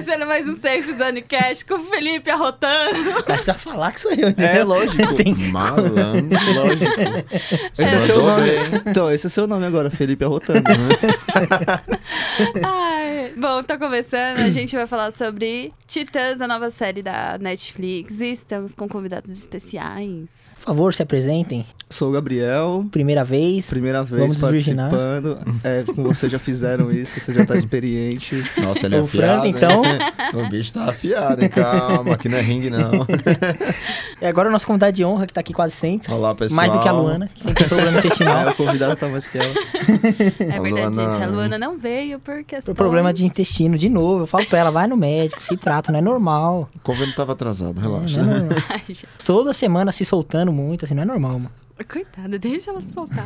começando mais um Safe Zone Cash com o Felipe arrotando. Precisa falar que sou eu, né? É, lógico. Tem- Malandro, lógico. Esse é, É. seu nome. bem. Então, esse é seu nome agora, Felipe Arrotando, né? Ai, bom, tá começando. A gente vai falar sobre Titãs, a nova série da Netflix. E estamos com convidados especiais. Por favor, se apresentem. Sou o Gabriel. Primeira vez. Primeira vez participando. É, com você já fizeram isso, você já tá experiente. Nossa, ele é O afiado, Franco, hein? então. O bicho tá afiado, hein? Calma, aqui não é ringue, não. E agora o nosso convidado de honra, que tá aqui quase sempre. Olá, pessoal. Mais do que a Luana, que tem problema É, intestinal. o convidado tá mais que ela. É A verdade, Luana- gente. A Luana não veio por questões... Por problema de intestino, de novo. Eu falo pra ela, vai no médico, se trata, não é normal. O convênio tava atrasado, Não relaxa. é normal. Ai. Toda semana se soltando muito, assim, não é normal, mano. Coitada, deixa ela soltar.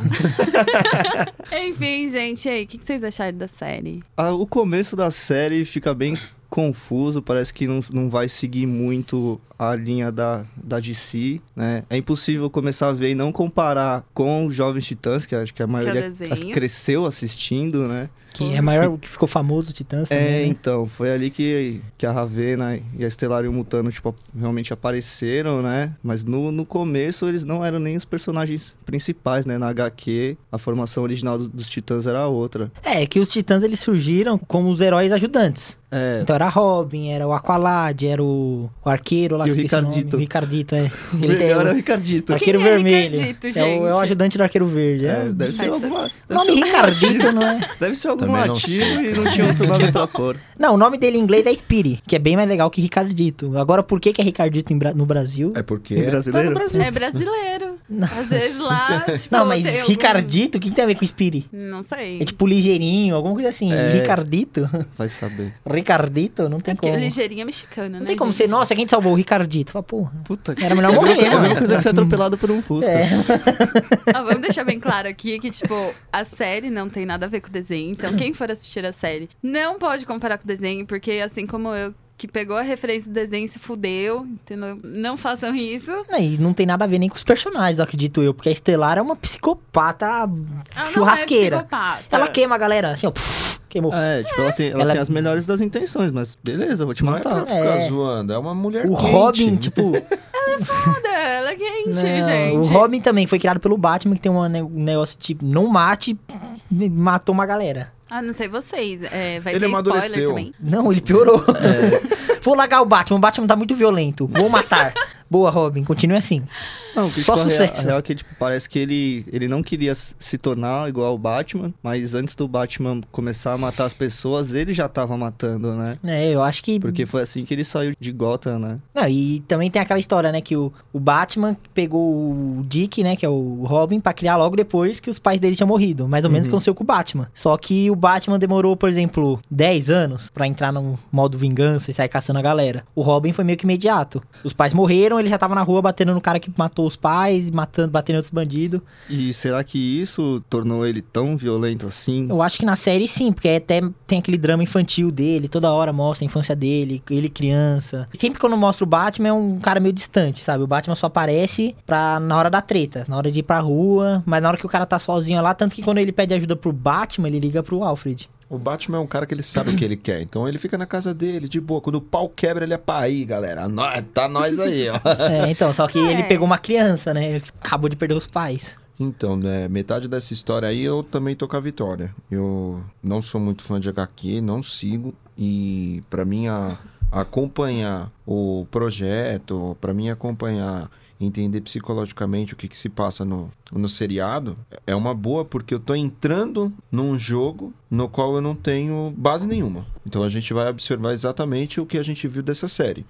Enfim, gente, aí, o que que vocês acharam da série? Ah, o começo da série fica bem confuso, parece que não, não vai seguir muito a linha da, da DC, né? É impossível começar a ver e não comparar com os Jovens Titãs, que acho que a maioria desenho. as- cresceu assistindo, né? Que é maior, que ficou famoso, Titãs também, É, né? então, foi ali que, que a Ravena e a Estelar e o Mutano, tipo, realmente apareceram, né? Mas no, no começo eles não eram nem os personagens principais, né? Na HQ, a formação original do- dos Titãs era outra. É, que os Titãs eles surgiram como os heróis ajudantes. É, Então era Robin, era o Aqualad, era o, o arqueiro lá E o. Ricardito. O Ricardito, é. o Ele tem melhor é o o Ricardito. arqueiro Quem é vermelho. Ricardito, é, o, é o ajudante do arqueiro verde. É, É, deve ser alguma. o Deve nome ser, Ricardito, não é? deve ser algum Também não ativo e não tinha outro nome pra pôr. Não, o nome dele em inglês é Speedy, que é bem mais legal que Ricardito. Agora, por que, que é Ricardito no Brasil? É porque... Em brasileiro? Tá Brasil. É brasileiro. Às vezes lá, tipo, Não, mas tem algum- Ricardito, o que, que tem a ver com Speedy? Não sei. É tipo ligeirinho, alguma coisa assim. É. Ricardito? Vai saber. Ricardito? Não tem É porque como. ligeirinho é mexicano, né, Não tem como gente? ser, nossa, quem te salvou? O Ricardito. Fala, porra. Puta que. Era melhor É morrer, É a mesma coisa que ser atropelado por um Fusca. É. Ah, vamos deixar bem claro aqui que, tipo, a série não tem nada a ver com o desenho. Então, quem for assistir a série não pode comparar com o desenho, porque assim como eu, que pegou a referência do desenho e se fudeu, entendeu? Não façam isso. Não, E não tem nada a ver nem com os personagens, acredito eu. Porque a Estelar é uma psicopata Ela não é churrasqueira. psicopata. Ela queima a galera, assim, ó. pff, queimou. É, tipo, ela tem, ela Ela- tem as melhores das intenções, mas beleza, vou te Não é pra matar. ficar É. zoando, é uma mulher O quente. Robin, tipo. Foda, ela é quente, não, gente. o Robin também foi criado pelo Batman, que tem um ne- negócio tipo, não mate, matou uma galera. Ah, não sei vocês. É, vai Ele ter spoiler amadureceu. também. Não, ele piorou. Vou largar o Batman, o Batman tá muito violento. Vou matar. Boa, Robin, continue assim. Não, Só tipo, a real- sucesso. A real é que, tipo, parece que ele, ele não queria se tornar igual o Batman, mas antes do Batman começar a matar as pessoas, ele já tava matando, né? É, eu acho que. Porque foi assim que ele saiu de Gotham, né? Não, e também tem aquela história, né, que o, o Batman pegou o Dick, né, que é o Robin, pra criar logo depois que os pais dele tinham morrido. Mais ou menos Uhum. aconteceu com o Batman. Só que o Batman demorou, por exemplo, 10 anos pra entrar num modo vingança e sair caçando a galera. O Robin foi meio que imediato. Os pais morreram, ele já tava na rua batendo no cara que matou os pais, matando, batendo outros bandidos. E será que isso tornou ele tão violento assim? Eu acho que na série sim, porque até tem aquele drama infantil dele, toda hora mostra a infância dele, ele criança. Sempre quando mostra o Batman é um cara meio distante, sabe? O Batman só aparece pra, na hora da treta, na hora de ir pra rua, mas na hora que o cara tá sozinho lá, tanto que quando ele pede ajuda pro Batman, ele liga pro Alfred. O Batman é um cara que ele sabe o que ele quer, então ele fica na casa dele, de boa. Quando o pau quebra, ele é pra aí, galera. Nó- Tá nós aí, ó. É, então, só que ele É. pegou uma criança, né? Acabou de perder os pais. Então, né, metade dessa história aí eu também tô com a Vitória. Eu não sou muito fã de HQ, não sigo. E pra mim a- acompanhar o projeto, pra mim acompanhar, entender psicologicamente o que, que se passa no, no seriado, é uma boa porque eu tô entrando num jogo no qual eu não tenho base nenhuma. Então a gente vai observar exatamente o que a gente viu dessa série.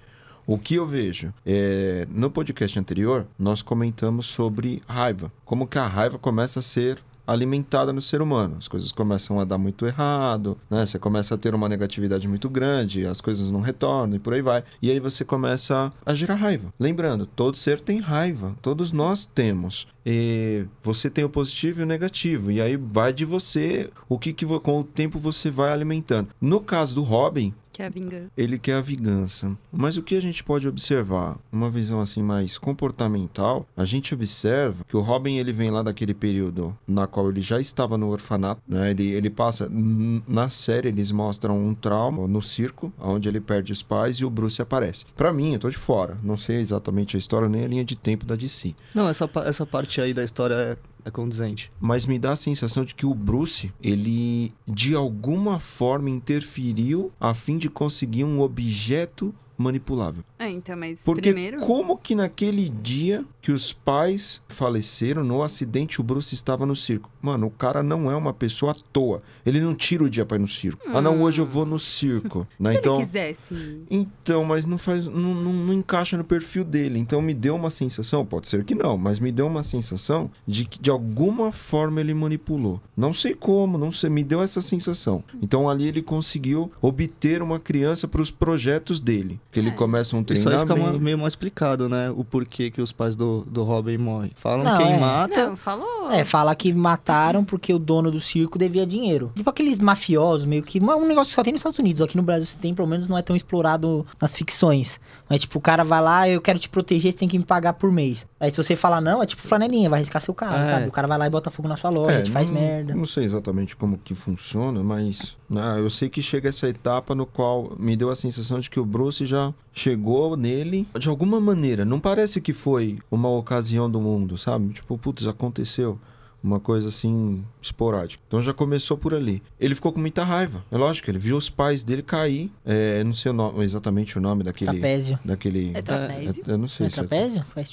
O que eu vejo? É, no podcast anterior, nós comentamos sobre raiva. Como que a raiva começa a ser alimentada no ser humano. As coisas começam a dar muito errado, né? Você começa a ter uma negatividade muito grande, as coisas não retornam e por aí vai. E aí você começa a gerar raiva. Lembrando, todo ser tem raiva, todos nós temos. E você tem o positivo e o negativo. E aí vai de você o que, que com o tempo você vai alimentando. No caso do Robin, Que é a vingança. ele quer a vingança. Mas o que a gente pode observar? Uma visão assim mais comportamental, a gente observa que o Robin ele vem lá daquele período na qual ele já estava no orfanato, né? Ele, ele passa na série eles mostram um trauma no circo, onde ele perde os pais e o Bruce aparece. Pra mim, eu tô de fora, não sei exatamente a história nem a linha de tempo da DC. Não, essa, essa parte aí da história é, é condizente. mas me dá a sensação de que o Bruce, ele de alguma forma interferiu a fim de conseguir um objeto manipulável. É, então, mas Porque primeiro. como que naquele dia que os pais faleceram no acidente o Bruce estava no circo? Mano, o cara não é uma pessoa à toa. Ele não tira o dia pra ir no circo. Ah, não, hoje eu vou no circo. né? Se Então, ele quisesse. então, mas não faz, não, não, não encaixa no perfil dele. Então me deu uma sensação, pode ser que não, mas me deu uma sensação de que de alguma forma ele manipulou. Não sei como, não sei, me deu essa sensação. Então ali ele conseguiu obter uma criança para os projetos dele, que ele É. começa um Isso aí fica treinamento. meio mal explicado, né? O porquê que os pais do, do Robin morrem. Falam Não, quem é. mata. Não, falou. É, fala que mataram porque o dono do circo devia dinheiro. Tipo aqueles mafiosos, meio que. Um negócio que só tem nos Estados Unidos. Aqui no Brasil se tem, pelo menos não é tão explorado nas ficções. Mas, tipo, o cara vai lá, eu quero te proteger, você tem que me pagar por mês. Aí se você falar não, é tipo flanelinha, vai arriscar seu carro, É. sabe? O cara vai lá e bota fogo na sua loja, te faz É, não, merda. Não sei exatamente como que funciona, mas né, eu sei que chega essa etapa no qual me deu a sensação de que o Bruce já chegou nele de alguma maneira. Não parece que foi uma ocasião do mundo, sabe? Tipo, putz, aconteceu. Uma coisa assim, esporádica. Então já começou por ali. Ele ficou com muita raiva. É lógico, ele viu os pais dele cair. É, não sei o nome- exatamente o nome daquele. Trapézio. daquele É trapézio? eu não sei É se é trapézio? Faz...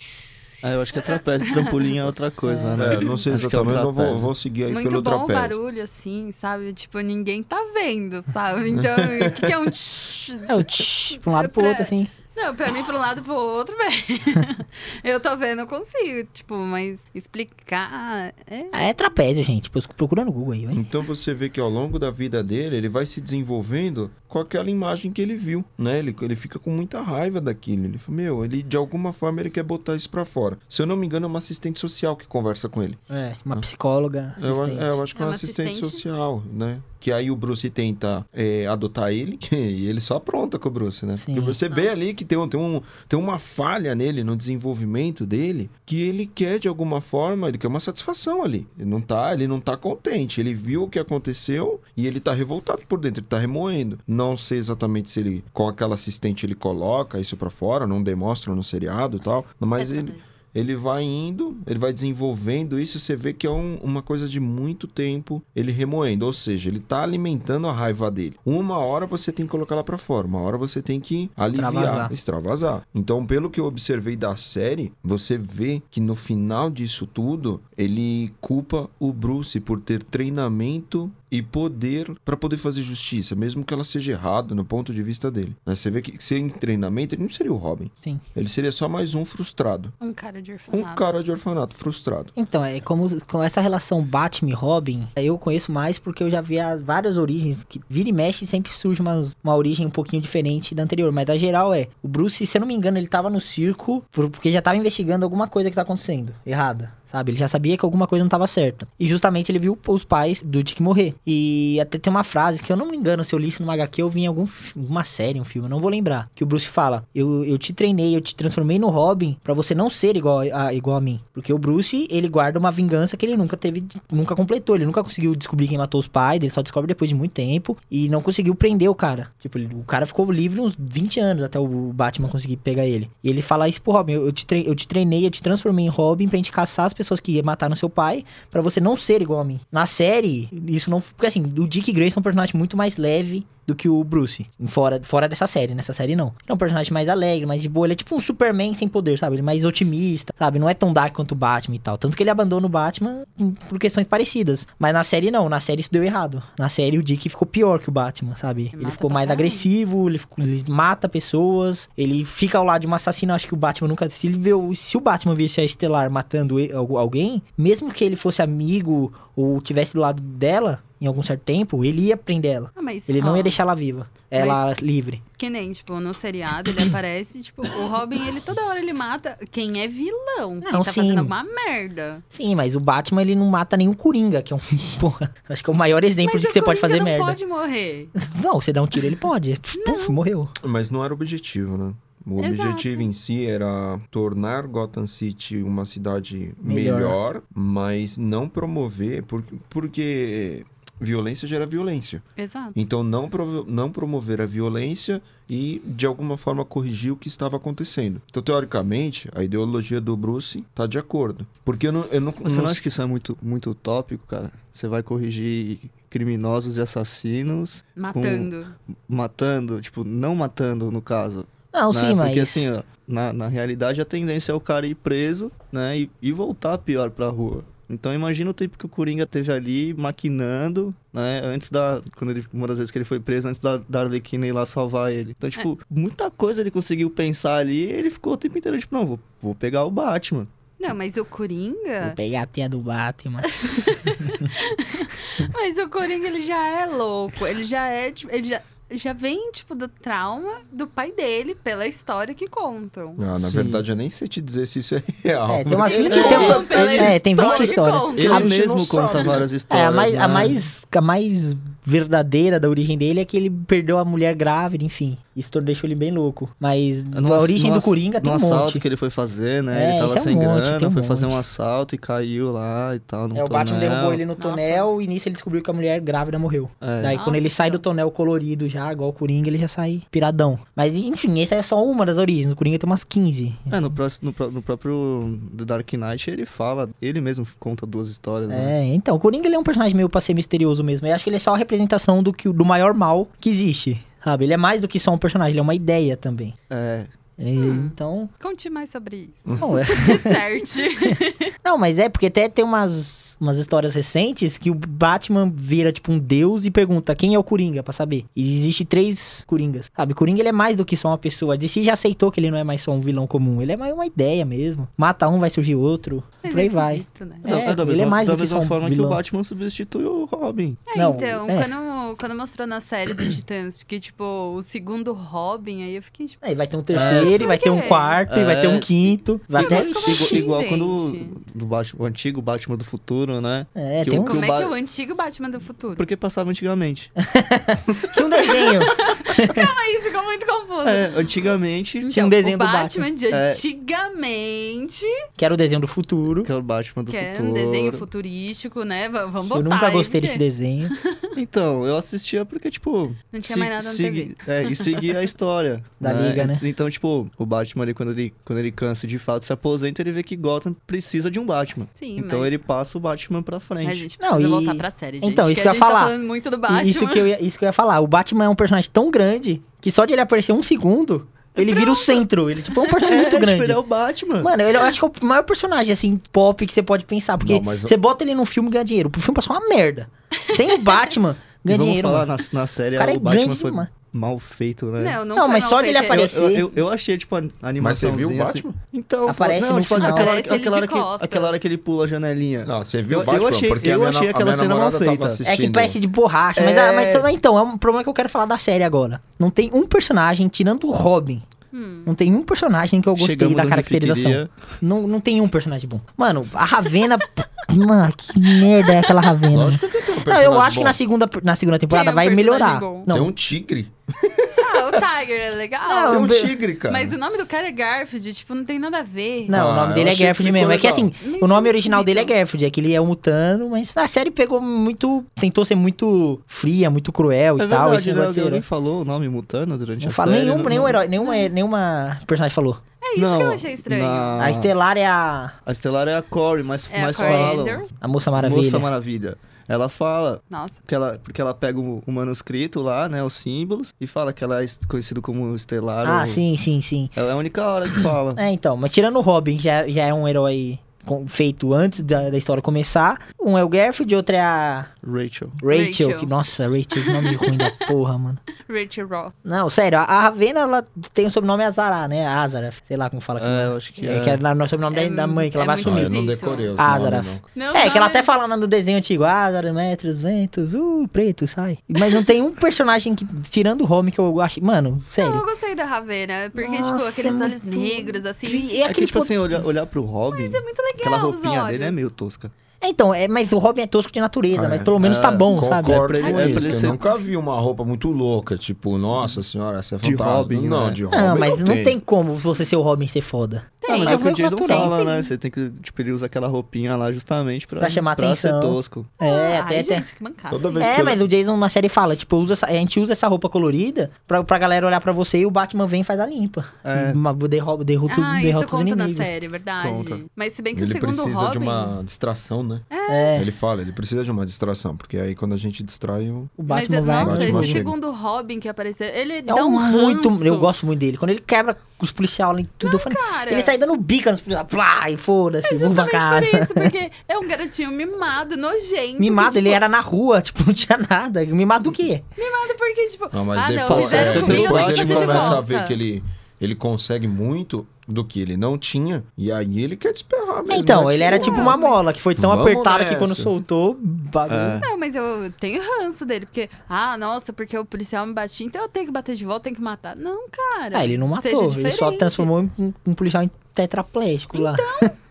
É, eu acho que é trapézio. Trampolim é outra coisa, né? É, não sei Acho é exatamente, eu não vou, trapézio. vou seguir aí Muito pelo bom o trapézio. barulho, assim, sabe? Tipo, ninguém tá vendo, sabe? Então, o que, que é um tsh? É o tch, pra um lado pro Pra- outro, assim. Não, pra mim, pra um lado pro outro, velho. eu tô vendo, eu consigo. Tipo, mas explicar. É. Ah, É trapézio, gente. Procura no Google aí, vai. Então você vê que ao longo da vida dele, ele vai se desenvolvendo com aquela imagem que ele viu, né? Ele, ele fica com muita raiva daquilo. Ele fala, meu, ele de alguma forma ele quer botar isso pra fora. Se eu não me engano, é uma assistente social que conversa com ele. É, uma psicóloga. Eu, é, eu acho que é É uma uma assistente, assistente? social, né? Que aí o Bruce tenta é, adotar ele e ele só apronta com o Bruce, né? Sim. Porque você vê Nossa. ali que tem, um, tem, um, tem uma falha nele, no desenvolvimento dele, que ele quer de alguma forma, ele quer uma satisfação ali. Ele não tá, ele não tá contente. Ele viu o que aconteceu e ele tá revoltado por dentro, ele tá remoendo. Não sei exatamente se ele, com aquela assistente ele coloca isso pra fora, não demonstra no seriado e tal, mas é ele. Ele vai indo, ele vai desenvolvendo isso, você vê que é um- uma coisa de muito tempo ele remoendo, ou seja, ele tá alimentando a raiva dele. Uma hora você tem que colocar ela pra fora, uma hora você tem que aliviar, Extravasar. extravasar. Então, pelo que eu observei da série, você vê que no final disso tudo, ele culpa o Bruce por ter treinamento e poder pra poder fazer justiça, mesmo que ela seja errada no ponto de vista dele. Né? Você vê que sem treinamento ele não seria o Robin. Sim. Ele seria só mais um frustrado. Um cara de Um orfanato. cara de orfanato frustrado. Então, é como com essa relação Batman e Robin, eu conheço mais porque eu já vi as várias origens, que vira e mexe sempre surge uma, uma origem um pouquinho diferente da anterior, mas a geral é, o Bruce, se eu não me engano, ele tava no circo por- porque já tava investigando alguma coisa que tá acontecendo, errada. Sabe, ele já sabia que alguma coisa não tava certa. E justamente ele viu os pais do Dick morrer. E até tem uma frase que eu não me engano, se eu li isso numa HQ, eu vi em algum, alguma série, um filme, eu não vou lembrar. Que o Bruce fala: Eu, eu te treinei, eu te transformei no Robin pra você não ser igual a, igual a mim. Porque o Bruce, ele guarda uma vingança que ele nunca teve, nunca completou. Ele nunca conseguiu descobrir quem matou os pais, ele só descobre depois de muito tempo. E não conseguiu prender o cara. Tipo, ele- o cara ficou livre uns 20 anos até o Batman conseguir pegar ele. E ele fala isso pro Robin: Eu, eu te, eu te treinei, eu te transformei em Robin pra gente caçar as pessoas que mataram seu pai, pra você não ser igual a mim. Na série, isso não. Porque assim, o Dick Grayson é um personagem muito mais leve do que o Bruce. Fora, fora dessa série. Nessa série, não. Ele é um personagem mais alegre, mais de boa. Ele é tipo um Superman sem poder, sabe? Ele é mais otimista, sabe? Não é tão dark quanto o Batman e tal. Tanto que ele abandona o Batman por questões parecidas. Mas na série, não. Na série isso deu errado. Na série, o Dick ficou pior que o Batman, sabe? Ele, mata ficou mais agressivo, ele, ficou- ele mata pessoas, ele fica ao lado de um assassino. Acho que o Batman nunca. Se, ele vê, o- se o Batman visse a Estelar matando algu- alguém, mesmo que ele fosse amigo ou tivesse do lado dela, em algum certo tempo, ele ia prender ela. Ah, mas, Ele não ó, ia deixar ela viva. Ela livre. Que nem, tipo, no seriado ele aparece, tipo, o Robin, ele toda hora ele mata quem é vilão. quem Não, tá sim. fazendo alguma merda. Sim, mas o Batman, ele não mata nem o Coringa, que é um. Porra, acho que é o maior exemplo mas de que você pode fazer não merda. pode morrer. Não, você dá um tiro, ele pode. Puf, morreu. Mas não era o objetivo, né? O Exato. objetivo em si era tornar Gotham City uma cidade Melhor. melhor, mas não promover, porque, porque violência gera violência. Exato. Então, não, provo- não promover a violência e, de alguma forma, corrigir o que estava acontecendo. Então, teoricamente, a ideologia do Bruce tá de acordo. Porque eu não. Eu não, Você não não acha que isso é muito, muito utópico, cara? Você vai corrigir criminosos e assassinos Matando. matando, tipo, não matando no caso. Não, né? sim, mas. Porque assim, ó, na, na realidade a tendência é o cara ir preso, né? E, e voltar pior pra rua. Então imagina o tempo que o Coringa teve ali maquinando, né? Antes da. Quando ele, uma das vezes que ele foi preso, antes da, da Arlequina ir lá salvar ele. Então, tipo, muita coisa ele conseguiu pensar ali e ele ficou o tempo inteiro, tipo, não, vou, vou pegar o Batman. Não, mas o Coringa. Vou pegar a tia do Batman. Mas o Coringa, ele já é louco. Ele já é, tipo, ele já, já vem, tipo, do trauma do pai dele, pela história que contam. Ah, na Sim. verdade, eu nem sei te dizer se isso é real. É, tem umas porque- 20, Ele tem, ele é, tem 20 história que histórias. Ele A mesmo não conta várias É, histórias. a mais, a, né? mais, a mais verdadeira da origem dele é que ele perdeu a mulher grávida, enfim. Isso deixou ele bem louco. Mas No a origem no do Coringa tem no um assalto monte. que ele foi fazer, né? É, ele tava é um sem monte, grana, um foi fazer um monte. assalto e caiu lá e tal. num É, o Batman derrubou ele no Nossa. tonel e nisso ele descobriu que a mulher grávida morreu. É. Daí Nossa, quando ele sai do tonel colorido já, igual o Coringa, ele já sai piradão. Mas enfim, essa é só uma das origens. O Coringa tem umas 15. É, no, próximo, no, no próprio The Dark Knight ele fala, ele mesmo conta duas histórias, né? É, então, o Coringa ele é um personagem meio pra ser misterioso mesmo. Eu acho que ele é só representação do, que, do maior mal que existe. Sabe? Ele é mais do que só um personagem, ele é uma ideia também. É. É, Hum. Então. Conte mais sobre isso. Não, é- Disserte. não, mas é porque até tem umas, umas histórias recentes que o Batman vira tipo um deus e pergunta quem é o Coringa pra saber. E existe três Coringas. Sabe? Coringa ele é mais do que só uma pessoa. A DC já aceitou que ele não é mais só um vilão comum. Ele é mais uma ideia mesmo. Mata um, vai surgir outro. Mas por aí é vai. né? É, Da- da ele mesma, é mais da do que só um forma que vilão. o Batman substitui o Robin. É, Não, então, é. Quando, quando mostrou na série do Titãs que, tipo, o segundo Robin, aí eu fiquei, tipo, Aí vai ter um terceiro, e vai ter um quarto, e vai ter um É. quinto. Vai até. assim, igual gente? quando do Batman, o antigo Batman do futuro, né? É, que tem um. que como é que é o antigo Batman do futuro? Porque passava antigamente. Tinha um desenho. Aí ficou muito confuso. É, antigamente, Então, Tinha um desenho o do Batman, de É. antigamente, que era o desenho do futuro. que é o Batman do que é futuro. um desenho futurístico, né? V- Vamos botar Eu nunca gostei porque desse desenho. Então, eu assistia porque, tipo... Não tinha se- mais nada na TV. É, e seguia a história. Da Liga, né? Então, tipo, o Batman ali, quando ele, quando ele cansa e de fato se aposenta, ele vê que Gotham precisa de um Batman. Sim, então mas... ele passa o Batman pra frente. Mas a gente Não, precisa e- voltar pra série, gente. Então, isso que que eu a ia gente falar. tá falando muito do Batman. Isso que, eu ia, isso que eu ia falar. O Batman é um personagem tão grande que só de ele aparecer um segundo, ele vira o centro. Ele tipo, é um personagem muito É, tipo, grande. ele é o Batman. Mano, ele, eu acho que é o maior personagem, assim, pop que você pode pensar. Porque Não, você bota ele num filme e ganha dinheiro. O filme passou uma merda. Tem o Batman, E ganha vamos dinheiro. falar, na, na série O cara é o Batman grande foi demais. Mal feito, né? Não, não, Não, foi mas só dele feito. aparecer- Eu, eu, eu achei, tipo, a animação. Mas você viu o Assim. Batman? Então, Aparece não, no tipo, final. aquela, hora- Aparece ele aquela, hora de que, aquela hora que ele pula a janelinha. Não, você viu Eu- o Batman? eu achei- porque eu minha, achei aquela cena mal feita. É que parece de borracha. Mas, É. ah, mas também, então, é um problema que eu quero falar da série agora. Não tem um personagem, tirando o Robin. Hum. Não tem um personagem que eu gostei Chegamos da caracterização. Não, não tem um personagem bom. Mano, a Ravena. Mano, que merda é aquela Ravena? Lógico que tem um Não, eu acho que bom. na segunda, na segunda temporada Tem um vai melhorar. bom. Não, Tem um tigre. Ah, o Tiger é legal. Não, Tem um be- tigre, cara. Mas o nome do cara é Garfield, tipo, não tem nada a ver. Não, o Ah, nome eu dele é Garfield mesmo. É que assim, o nome é original dele é. Garfield, é que ele é um mutano, mas na série pegou muito. Tentou ser muito fria, muito cruel É e tal. Esse verdade, né? de Alguém herói. falou o nome Mutano durante Não a fala série? nenhum, não- nenhum não- herói, nenhuma, nenhuma personagem falou. É isso Não, que eu achei estranho. na- A Estelar é a, A Estelar é a Corey, mas, É a mas Corey falam. Anders. a Moça Maravilha. Moça Maravilha. Ela fala, Nossa. porque ela, porque ela pega o, o manuscrito lá, né, os símbolos, e fala que ela é conhecida como Estelar. Ah, ou- sim, sim, sim. Ela é a única hora que fala. É, então, mas tirando o Robin, que já, já é um herói feito antes da, da história começar. Um é o Garfield, outro é a Rachel. Rachel, Rachel. que, nossa, Rachel, que nome ruim da porra, mano. Rachel Raw. Não, sério, a- Ravena, ela tem o sobrenome Azara, né? Azara, sei lá como fala. que É, eu acho que é. é. que é no sobrenome É da, mãe, que ela é vai Ah, assumir. eu não decorei os Ah, nomes, Zara. não. Não, É, não, que ela até fala lá no desenho antigo, Azara, metros, ventos, uh, preto, sai. Mas não tem um personagem que, tirando o Home, que eu acho. Mano, Não, sério. eu gostei da Ravena, porque, Nossa, tipo, aqueles é olhos muito- negros, assim. E É, aquele que, tipo po- assim, olhar, olhar pro Robin, É muito legal aquela roupinha dele é meio tosca. Então, é, mas o Robin é tosco de natureza, Ah, mas é. pelo menos É, tá bom, sabe? Concordo É pra ele- é pra isso. ele Eu ser- nunca vi uma roupa muito louca, tipo, nossa senhora, essa é De fantasma. Robin, não, né? de Robin Não, mas não tem. como você ser o Robin e ser foda. Não, mas Tem, é o que o é Jason fala, Sim, né? Você tem que, tipo, ele usa aquela roupinha lá justamente pra, Pra chamar pra atenção. ser tosco. É, Ai, até, até. gente, que mancada. Toda vez que É, eu- mas o Jason na série fala, tipo, usa essa- a gente usa essa roupa colorida pra, pra galera olhar pra você e o Batman vem e faz a limpa. É. Derruba, derruba, tudo, Ah, isso derrota os conta na série, verdade. Conta. Mas se bem que Ele o segundo precisa Robin... de uma distração, né? É, Ele fala, ele precisa de uma distração, porque aí quando a gente distrai o. o Mas, Batman vai... nossa, Batman esse chega. segundo Robin que apareceu, ele É dá um muito. ranço. Eu gosto muito dele. Quando ele quebra os policiais e tudo, eu falei, Cara, ele sai dando bica nos policiais. Plá, e foda-se, vamos pra casa. por isso, porque é um garotinho mimado, nojento. Mimado, que, ele tipo, era na rua, tipo, não tinha nada. Mimado do quê? Mimado porque, tipo, Não, mas ah, não, depois, fizeram é, comigo, depois ele de começa a volta. ver que ele, ele consegue muito do que ele não tinha, e aí ele quer desperrar mesmo. Então, né? ele era tipo uma mola, que foi tão Vamos apertada que nessa. quando soltou, bagulho. É. Não, mas eu tenho ranço dele, porque, ah, nossa, porque o policial me batia, então eu tenho que bater de volta, tenho que matar. Não, cara. Ah, ele não matou, ele só transformou em um, um policial em tetraplégico lá.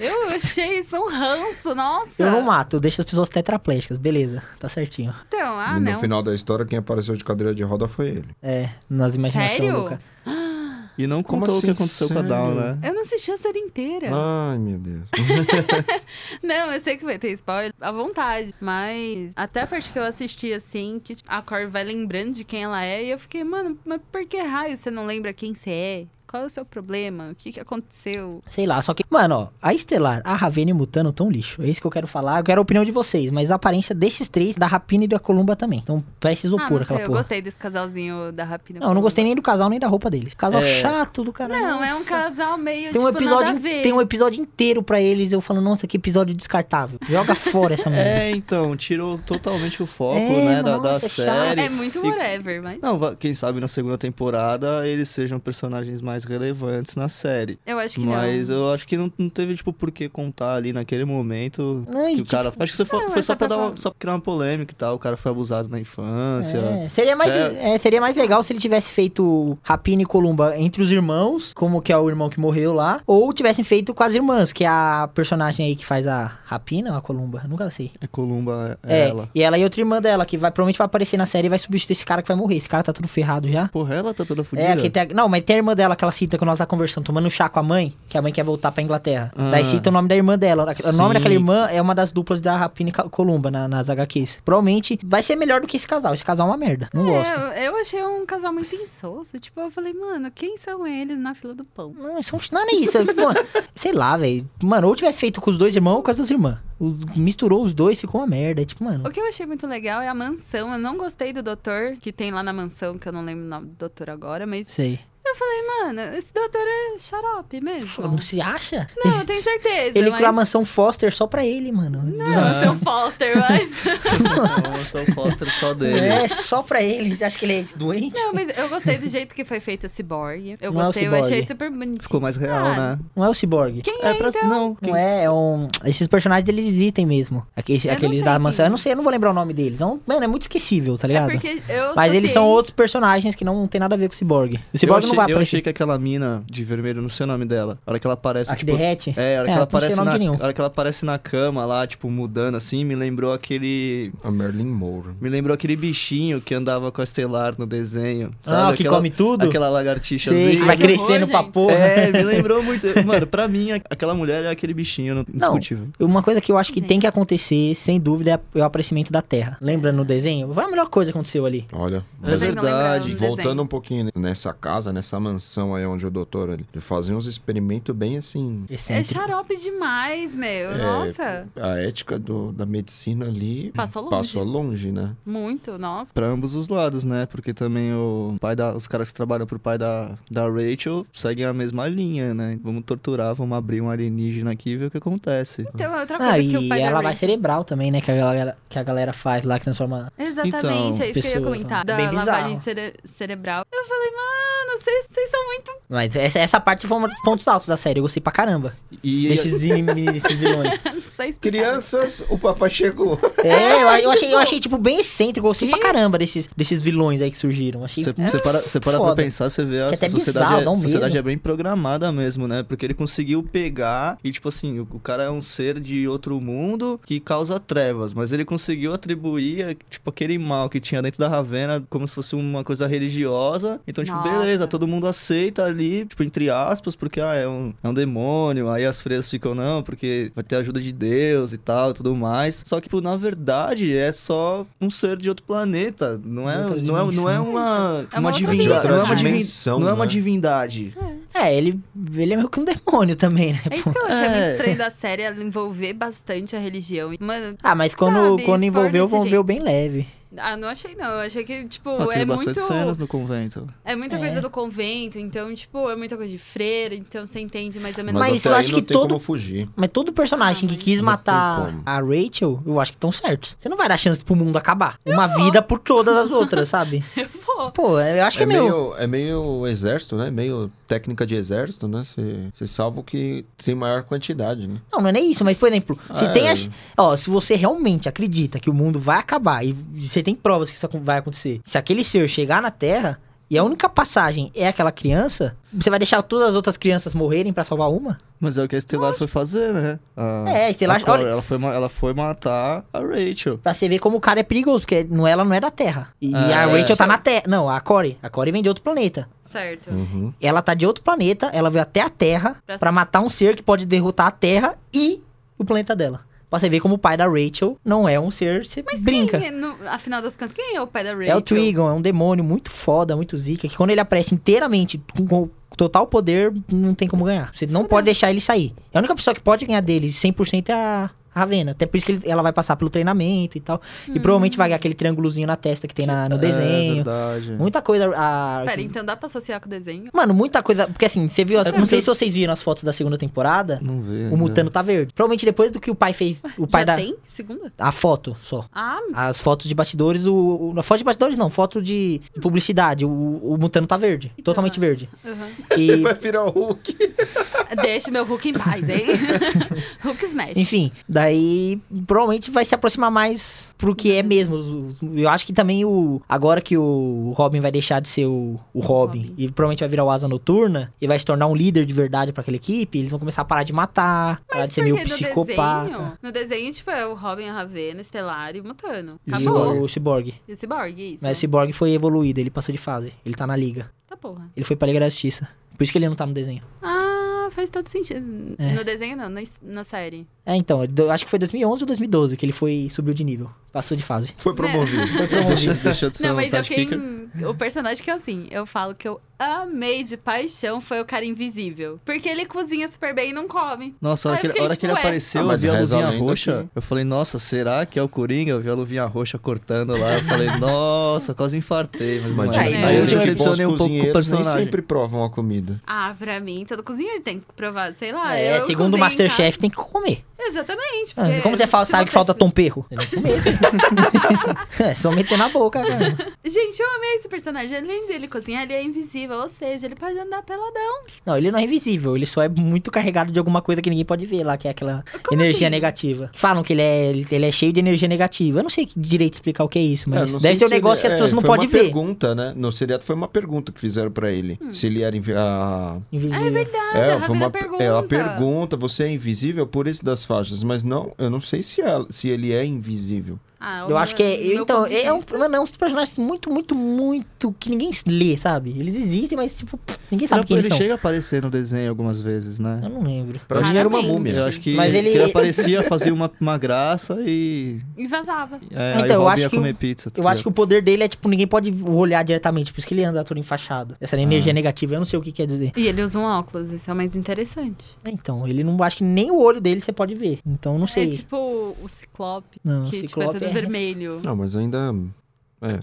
Eu achei isso um ranço, nossa. Eu não mato, eu deixo as pessoas tetraplégicas, beleza, tá certinho. Então, ah, e no não. final da história, quem apareceu de cadeira de roda foi ele. É, nas imaginações Sério? do cara. E não Como contou o que assim, aconteceu com a sério? Down, né? Eu não assisti a série inteira. Ai, meu Deus. Não, eu sei que vai ter spoiler à vontade. Mas até a parte que eu assisti, assim, que tipo, a Cor vai lembrando de quem ela é. E eu fiquei, mano, mas por que raio você não lembra quem você é? Qual é o seu problema? O que, que aconteceu? Sei lá, só que, mano, ó, a Estelar, a Ravena e o Mutano tão lixo. É isso que eu quero falar. Eu quero a opinião de vocês, mas a aparência desses três, da Rapina e da Columba também. Então, parece ah, isopor aquela sei, eu porra. gostei desse casalzinho da Rapina. Não, eu não gostei nem do casal, nem da roupa deles. Casal É. chato do caralho. Não, é um nossa. casal meio, Tem um, tipo, nada episódio, a ver. tem um episódio inteiro pra eles, eu falo, nossa, que episódio descartável. Joga fora essa merda. É, então, tirou totalmente o foco, É, né, da, nossa, da é chato. série. É muito E- whatever, mas... Não, quem sabe na segunda temporada eles sejam personagens mais relevantes na série. Eu acho que Mas não. eu acho que não, não teve, tipo, por que contar ali naquele momento. Não, que o tipo, cara. Acho que você foi, Não, foi é só só pra, pra dar uma, só pra criar uma polêmica e tal. O cara foi abusado na infância. É, seria, mais, É. é, seria mais legal se ele tivesse feito Rapina e Columba entre os irmãos, como que é o irmão que morreu lá, ou tivessem feito com as irmãs, que é a personagem aí que faz a Rapina ou a Columba, nunca sei. É Columba, é, É, ela. e ela e outra irmã dela, que vai, provavelmente vai aparecer na série e vai substituir esse cara que vai morrer. Esse cara tá tudo ferrado já. Porra, ela tá toda fodida. É, que tem, não, mas tem a irmã dela que ela cita quando ela tá conversando, tomando um chá com a mãe, que a mãe quer voltar pra Inglaterra. Ah. Daí cita o nome da irmã dela. O nome Sim. daquela irmã é uma das duplas da Rapina e Columba na- nas HQs. Provavelmente vai ser melhor do que esse casal. Esse casal é uma merda. Não gosto. É, eu, eu achei um casal muito insosso. Tipo, eu falei, mano, quem são eles na fila do pão? Não, são, não é isso. Mano, sei lá, velho. Mano, ou tivesse feito com os dois irmãos ou com as duas irmãs. O- misturou os dois, ficou uma merda. Tipo, mano. O que eu achei muito legal é a mansão. Eu não gostei do doutor que tem lá na mansão, que eu não lembro o nome do doutor agora, mas Sei. Eu falei, mano, esse doutor é xarope mesmo. Não se acha? Não, eu tenho certeza. Ele mas... criou a mansão Foster só pra ele, mano. Não, o seu Foster, mas. Não, eu sou o Foster só dele. É, só pra ele. Acha que ele é doente? Não, mas eu gostei do jeito que foi feito o Cyborg. Eu Não é gostei, eu Cyborg. achei super bonitinho. Ficou mais real, Ah, né? Não é o Cyborg. Quem É é, pra. então? Não, quem- Não é, é um. Esses personagens eles existem mesmo. Aqueles, Eu não aqueles da mansão. é. Eu não sei, eu não vou lembrar o nome deles. É um- mano, é muito esquecível, tá É ligado? porque eu Mas eles são outros personagens que não tem nada a ver com o Cyborg. O Eu Cyborg achei, não vai eu aparecer. achei que aquela mina de vermelho, não sei o nome dela. A hora que ela aparece, A que tipo. derrete? É, a hora É, que ela não sei aparece o nome na, de nenhum. a hora que ela aparece na cama lá, tipo, mudando assim, me lembrou aquele. A Merlin Moore. Me lembrou aquele bichinho que andava com a Estelar no desenho. Ah, Sabe? o que aquela, come tudo? Aquela Sei, lagartixazinha. que vai crescendo pra porra. É, me lembrou muito. Mano, pra mim, aquela mulher é aquele bichinho não- indiscutível. Uma coisa que eu acho que Gente. tem que acontecer, sem dúvida, é o aparecimento da Terra. Lembra no desenho? Foi a melhor coisa que aconteceu ali. Olha, É não verdade. desenho. voltando um pouquinho nessa casa, nessa mansão aí onde o doutor ele fazia uns experimentos bem assim. É Excêntrico. xarope demais, meu. É, Nossa. A ética do, da medicina ali Passou longe. passou longe, né? Muito, nossa. Pra ambos os lados, né? Porque também o pai da, os caras que trabalham pro pai da, da Rachel seguem a mesma linha, né? Vamos torturar, vamos abrir um alienígena aqui e ver o que acontece. Então, outra coisa Ah, que o e pai da ela vai Rachel- cerebral também, né? Que a galera, que a galera faz lá, que transforma. Exatamente, Então, é isso que eu ia pessoas, comentar. né? Da lavagem cere- cerebral. Eu falei, mano, vocês são muito. Mas essa, essa parte foi um dos pontos altos da série. Eu gostei pra caramba. E, Desses, inimigos, desses vilões. Crianças, o papai chegou. É, eu, eu achei, tipo- eu achei, tipo, bem excêntrico. Eu gostei Que? pra caramba desses, desses vilões aí que surgiram. Achei Você você para, você para pra pensar, você vê a Que até sociedade, bizarro, é, a sociedade é bem programada mesmo, né? Porque ele conseguiu pegar e, tipo assim, o, o cara é um ser de outro mundo que causa trevas, mas ele conseguiu atribuir, tipo, aquele mal que tinha dentro da Ravena como se fosse uma coisa religiosa. Então, tipo, Nossa. beleza, todo mundo aceita ali, tipo, entre aspas, porque, ah, é um, é um demônio. Aí as freiras ficam, não, porque vai ter a ajuda de Deus e tal, e tudo mais. Só que, tipo, na verdade, é só um ser de outro planeta. Não é, não é, não é uma, É uma uma divindade. Não é uma, né? Dimensão, não é uma né? divindade. É, ele, ele é meio que um demônio também, né? É isso que eu achei É. muito estranho da série, ela envolver bastante a religião. Mano, Ah, mas quando, Sabe, quando envolveu, desse envolveu bem leve. Ah, não achei não. Eu achei que, tipo, Ah, é bastante muito. cenas no convento. É muita É. coisa do convento, então, tipo, é muita coisa de freira, então você entende mais ou menos. Mas, Mas até eu acho que todo- como fugir. Mas todo personagem Ah, que mas- quis matar a Rachel, eu acho que estão certos. Você não vai dar chance pro mundo acabar. Uma vida por todas as outras, sabe? Pô, Pô, eu acho que É é, meio... meio, é meio exército, né? Meio técnica de exército, né? Você salva o que tem maior quantidade, né? Não, não é nem isso, mas, por exemplo, se Ah, tem é. as... Ó, se você realmente acredita que o mundo vai acabar e você tem provas que isso vai acontecer, se aquele ser chegar na Terra e a única passagem é aquela criança, você vai deixar todas as outras crianças morrerem pra salvar uma? Mas é o que a Estelar foi fazer, né? A, É, a Estelar- a Cora, olha- ela, foi, ela foi matar a Rachel. Pra você ver como o cara é perigoso, porque não, ela não é da Terra. E É. a Rachel tá na Terra. Não, a Corey. A Corey vem de outro planeta. certo. Uhum. Ela tá de outro planeta, ela veio até a Terra Pra- pra matar um ser que pode derrotar a Terra e o planeta dela. Pra você ver como o pai da Rachel não é um ser, você brinca. Quem é, no, afinal das contas, quem é o pai da Rachel? É o Trigon, é um demônio muito foda, muito zica, que quando ele aparece inteiramente com, com total poder, não tem como ganhar. Você não pode deixar ele sair. A única pessoa que pode ganhar dele 100% é a Ravena. Até por isso que ele- ela vai passar pelo treinamento e tal. E provavelmente vai ganhar aquele triângulozinho na testa que tem na- no É desenho. verdade. Muita coisa. A... Pera, então dá pra associar com o desenho? Mano, muita coisa. Porque assim, você viu. as- É Não sei se vocês viram as fotos da segunda temporada. Não vê. O Mutano tá verde. Provavelmente depois do que o pai fez. O pai Já da. tem? Segunda? A foto só. Ah, As fotos de bastidores, o. o a foto de bastidores não, foto de, de publicidade. O, o Mutano tá verde. Totalmente nossa. verde. Uhum. E, Vai virar o Hulk. Deixa meu Hulk em paz, hein? Hulk Smash. enfim, daí provavelmente vai se aproximar mais pro que é mesmo. Eu acho que também o. Agora que o Robin vai deixar de ser o, o Robin, Robin. e provavelmente vai virar o Asa Noturna e vai se tornar um líder de verdade pra aquela equipe, eles vão começar a parar de matar, parar de ser meio psicopata. Desenho, no desenho, tipo, é o Robin, a Ravena, Estelar e o Mutano. E Acabou. o Cyborg. E o Cyborg, isso. Mas o Cyborg foi evoluído, ele passou de fase. Ele tá na liga. Tá porra. Ele foi pra Liga da Justiça. Por isso que ele não tá no desenho. Ah, faz todo sentido. É. No desenho não, na, na série. É, então, eu acho que foi 2011 ou 2012 que ele foi subiu de nível. Passou de fase. Foi promovido. Deixa, deixa de ser Não, um mas eu quem... O personagem que é assim, eu falo que eu amei de paixão foi o cara invisível. Porque ele cozinha super bem e não come. Nossa, a hora, que, eu ele- a hora fiquei, que ele tipo, apareceu, Ah, eu mas vi a luvinha roxa. que- Eu falei, nossa, será que é o Coringa? Eu vi a luvinha roxa cortando lá. Eu falei, nossa, quase infartei. Mas, Mas não é. aí eu decepcionei um pouco com o personagem. sempre provam a comida. Ah, pra mim, todo cozinheiro tem que provar, sei lá. é, eu segundo o Masterchef, tem que comer. Exatamente. Ah, Como você fala, sabe que falta tom perro? Você tem que comer. é só meter na boca, cara. Gente, eu amei esse personagem. Além dele cozinhar, ele é invisível. Ou seja, ele pode andar peladão. Não, ele não é invisível, ele só é muito carregado de alguma coisa que ninguém pode ver lá, que é aquela Como energia assim? negativa. Falam que ele é, ele, é cheio de energia negativa. Eu não sei direito explicar o que é isso, É, mas não deve ser um negócio ele- que as pessoas é, não foi podem uma ver. pergunta, né? No seriado foi uma pergunta que fizeram pra ele. Se ele era invi- a... Invisível. É verdade, a É, foi Ravena uma pergunta. Ela pergunta, você é invisível por isso das faixas, mas não, eu não sei se, ela- se ele é invisível. Ah, Eu o acho que é. Então, de é um, mano, é uns personagens muito, muito, muito. que ninguém lê, sabe? Eles existem, mas, tipo, ninguém sabe Ele, quem eles ele são. chega a aparecer no desenho algumas vezes, né? Eu não lembro. Pra mim era uma múmia. Eu acho que, Mas ele- que ele aparecia, fazia uma, uma graça e. E vazava. É, Então, aí eu o acho ia que comer o- pizza. Eu acho que o poder dele é, tipo, ninguém pode olhar diretamente, por isso que ele anda todo enfaixado. Essa Ah. energia negativa, eu não sei o que quer dizer. E ele usa um óculos, isso é o mais interessante. Então, ele não acho que nem o olho dele você pode ver. Então, não sei. É tipo o Ciclope, Não, o que tipo, é Ciclope todo é- vermelho. Não, mas ainda. É,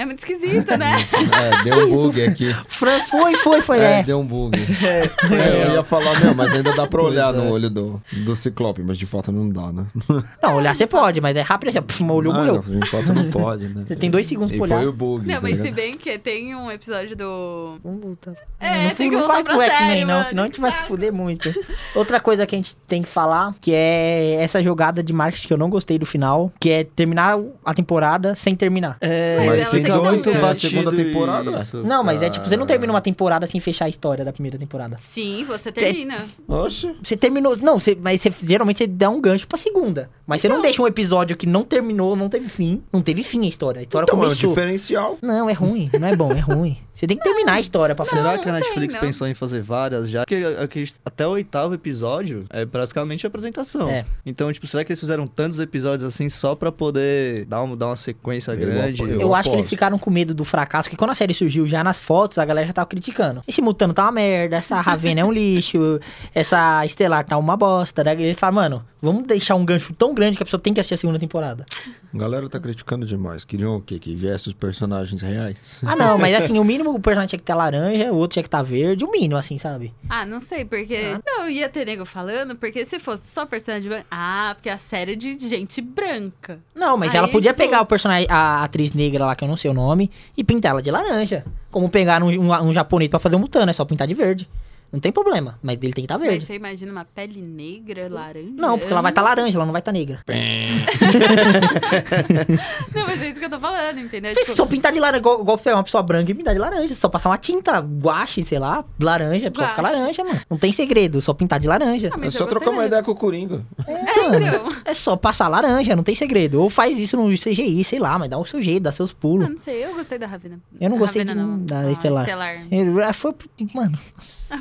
É muito esquisito, né? é deu um bug aqui. Fran, foi, foi, foi, É, é. deu um bug. É, eu ia falar, não, mas ainda dá pra Pois olhar é. no olho do, do Ciclope, mas de fato não dá, né? Não, olhar você pode, mas é rápido assim, ó, puf, olhou, Ah, morreu. de fato não pode, né? Você tem dois segundos E pra foi olhar. o bug. Não, tá mas se ligado? bem que tem um episódio do. Vamos voltar. É, não, tem que não voltar pro X-Men, não, mano, senão a gente vai saco. fuder muito. Outra coisa que a gente tem que falar, que é essa jogada de marketing que eu não gostei do final, que é terminar a temporada sem terminar. É, Mas Mas tem dois que- da batido segunda temporada, isso, Não, mas é tipo, você não termina uma temporada sem fechar a história da primeira temporada. Sim, você termina. Oxe. Você terminou. Não, você, mas você, geralmente você dá um gancho pra segunda. Mas você não Então. deixa um episódio que não terminou, não teve fim. Não teve fim a história. A história Então é um começou. diferencial. Não, é ruim. Não é bom, é ruim. Você tem que terminar a história pra Será Não, que a Netflix não. pensou em fazer várias já? Porque aqui, até o oitavo episódio é basicamente a apresentação. É. Então, tipo, será que eles fizeram tantos episódios assim só pra poder dar, um, dar uma sequência Eu grande? apoio. Eu, acho que eles. Ficaram com medo do fracasso, porque quando a série surgiu já nas fotos, a galera já tava criticando. Esse Mutano tá uma merda, essa Ravena é um lixo, essa Estelar tá uma bosta. Daí ele fala, mano, vamos deixar um gancho tão grande que a pessoa tem que assistir a segunda temporada. A galera tá criticando demais. Queriam o quê? Que viesse os personagens reais? Ah, não, mas assim, o mínimo o personagem tinha que estar laranja, o outro tinha que estar verde, o mínimo, assim, sabe? Ah, não sei, porque. Não, ia ter nego falando, porque se fosse só personagem branco. Ah, porque a série é de gente branca. Não, mas Aí, ela podia tipo- pegar o personagem, a atriz negra lá, que eu não sei o nome, e pintar ela de laranja. Como pegar um, um, um japonês pra fazer um mutano, é só pintar de verde. Não tem problema, mas dele tem que estar Mas verde. você imagina uma pele negra, laranja? Não, porque ela vai estar laranja, ela não vai estar negra. Não, mas é isso que eu tô falando, entendeu? Se Tipo, só pintar de laranja, igual, igual uma pessoa branca e pintar de laranja. Só passar uma tinta, guache, sei lá, laranja, a pessoa fica Guache. laranja, mano. Não tem segredo, só pintar de laranja. ah, É mas só eu trocar uma ideia com o Coringa. Então, É só passar laranja, não tem segredo. Ou faz isso no CGI, sei lá, mas dá o seu jeito, dá seus ah, pulos. não sei, eu gostei da Ravena. Eu não gostei Ravena, de- não. da Ah, Estelar. Estelar. Ele- Foi, mano.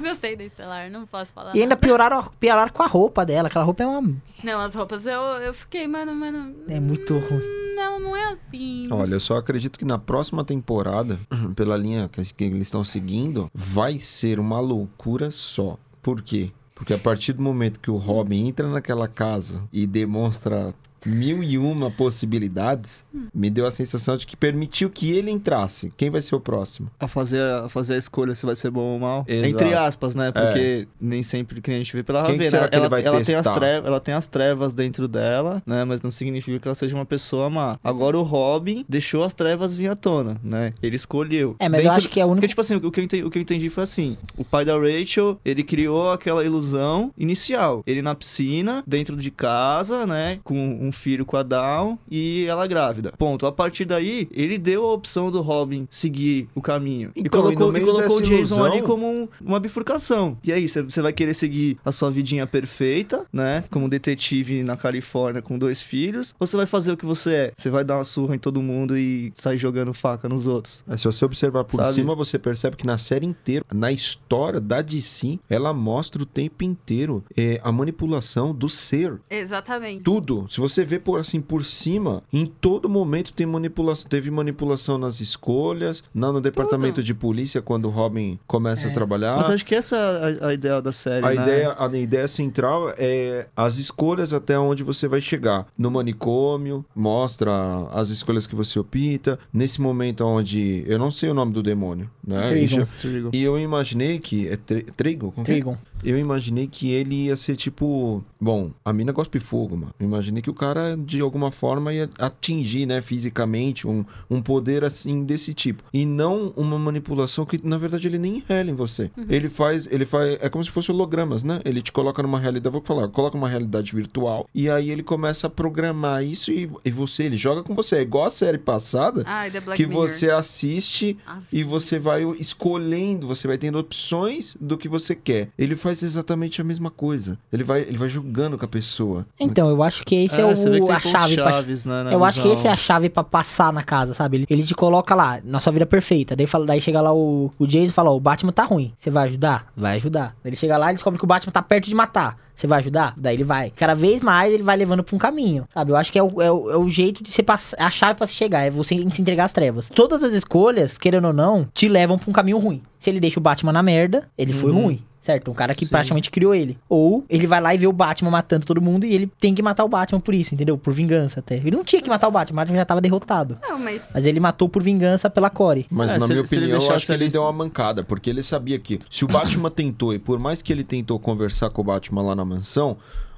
Eu gostei da Estelar, não posso falar. E ainda nada. pioraram, pioraram com a roupa dela. Aquela roupa é uma. Não, as roupas eu, eu fiquei, mano, mano. É muito ruim. Não, não é assim. Olha, eu só acredito que na próxima temporada, pela linha que que eles estão seguindo, vai ser uma loucura só. Por quê? Porque a partir do momento que o Robin entra naquela casa e demonstra mil e uma possibilidades, me deu a sensação de que permitiu que ele entrasse. Quem vai ser o próximo? A fazer, a fazer a escolha se vai ser bom ou mal. Exato. Entre aspas, né? Porque nem sempre que a gente vê pela Quem que Ravena. será que ela, ele vai ela tem as trevas, ela tem as trevas dentro dela, né? Mas não significa que ela seja uma pessoa má. Agora o Robin deixou as trevas vir à tona, né? Ele escolheu. É, mas eu acho que é o único. Porque, tipo assim, o que, eu entendi, o que eu entendi foi assim: o pai da Rachel, ele criou aquela ilusão inicial. Ele na piscina, dentro de casa, né? Com um filho com a Down e ela grávida. Ponto. A partir daí, ele deu a opção do Robin seguir o caminho. e Então, e colocou, e colocou o Jason ilusão- ali como um- uma bifurcação. E aí, você vai querer seguir a sua vidinha perfeita, né? Como detetive na Califórnia com dois filhos. Ou você vai fazer o que você é? Você vai dar uma surra em todo mundo e sair jogando faca nos outros. Mas se você observar por Sabe? cima, você percebe que na série inteira, na história da DC, ela mostra o tempo inteiro é, a manipulação do ser. Exatamente. Tudo. Se você vê por assim por cima, em todo momento tem manipulação. Teve manipulação nas escolhas, na- no departamento de polícia quando o Robin começa É. a trabalhar. Mas acho que essa é a, a ideia da série, A né? ideia, a ideia central é as escolhas até onde você vai chegar. No manicômio, mostra as escolhas que você opta. Nesse momento onde. Eu não sei o nome do demônio, né? E, Trigon. já- Trigo. e eu imaginei que. É tri, Trigo? Como que é? Trigon. Eu imaginei que ele ia ser tipo. Bom, a mina gosta de fogo, mano. Eu imaginei que o cara, de alguma forma, ia atingir, né, fisicamente, um, um poder assim desse tipo. E não uma manipulação que, na verdade, ele nem rela em você. Ele faz. Ele faz. É como se fosse hologramas, né? Ele te coloca numa realidade. Vou falar, coloca uma realidade virtual. E aí ele começa a programar isso e, e você, ele joga com você. É igual a série passada. Black que Mirror. você assiste Ah, e você vai escolhendo, você vai tendo opções do que você quer. Ele faz faz exatamente a mesma coisa. Ele vai, ele vai jogando com a pessoa. Então, eu acho que esse é, que o, a chave pra, chaves, né, na Eu acho que visão. esse é a chave pra passar na casa, sabe? Ele, ele te coloca lá, na sua vida perfeita. Daí, fala, daí chega lá o, o Jason e fala: Ó, o Batman tá ruim. Você vai ajudar? Vai ajudar. Daí ele chega lá e descobre que o Batman tá perto de matar. Você vai ajudar? Daí ele vai. Cada vez mais ele vai levando pra um caminho, sabe? Eu acho que é o, é o, é o jeito de você passar. A chave pra se chegar, é você se entregar às trevas. Todas as escolhas, querendo ou não, te levam pra um caminho ruim. Se ele deixa o Batman na merda, ele foi Uhum. ruim. Certo? Um cara que Sim. praticamente criou ele. Ou ele vai lá e vê o Batman matando todo mundo e ele tem que matar o Batman por isso, entendeu? Por vingança até. Ele não tinha que matar o Batman, o Batman já tava derrotado. Não, mas. Mas ele matou por vingança pela Corey. Mas É, na se minha se opinião, eu acho que ele deu uma mancada, porque ele sabia que se o Batman tentou, e por mais que ele tentou conversar com o Batman lá na mansão,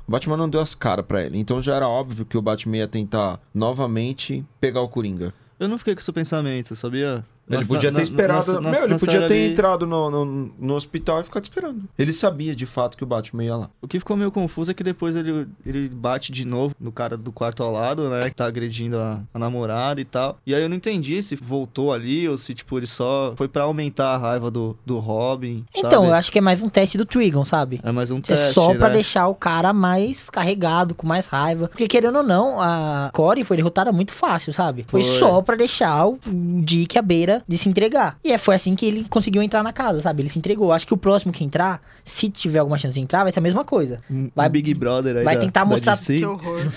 o Batman não deu as caras pra ele. Então já era óbvio que o Batman ia tentar novamente pegar o Coringa. Eu não fiquei com esse pensamento, sabia? Ele podia ter esperado. na- na- meu, ele podia ter ali- entrado no, no, no hospital e ficado esperando. Ele sabia de fato que o Batman ia lá. O que ficou meio confuso é que depois ele, ele bate de novo no cara do quarto ao lado, né? Que tá agredindo a, a namorada e tal. E aí eu não entendi se voltou ali ou se, tipo, ele só foi pra aumentar a raiva do, do Robin. Então, sabe? eu acho que é mais um teste do Trigon, sabe? É mais um É teste, só pra né? deixar o cara mais carregado, com mais raiva. Porque querendo ou não, a Corey foi derrotada muito fácil, sabe? Foi, Foi. só pra deixar o o Dick à beira de se entregar. E é, foi assim que ele conseguiu entrar na casa, sabe? Ele se entregou. Acho que o próximo que entrar, se tiver alguma chance de entrar, vai ser a mesma coisa. Um Vai- Big Brother aí vai da- tentar da mostrar DC. Que horror.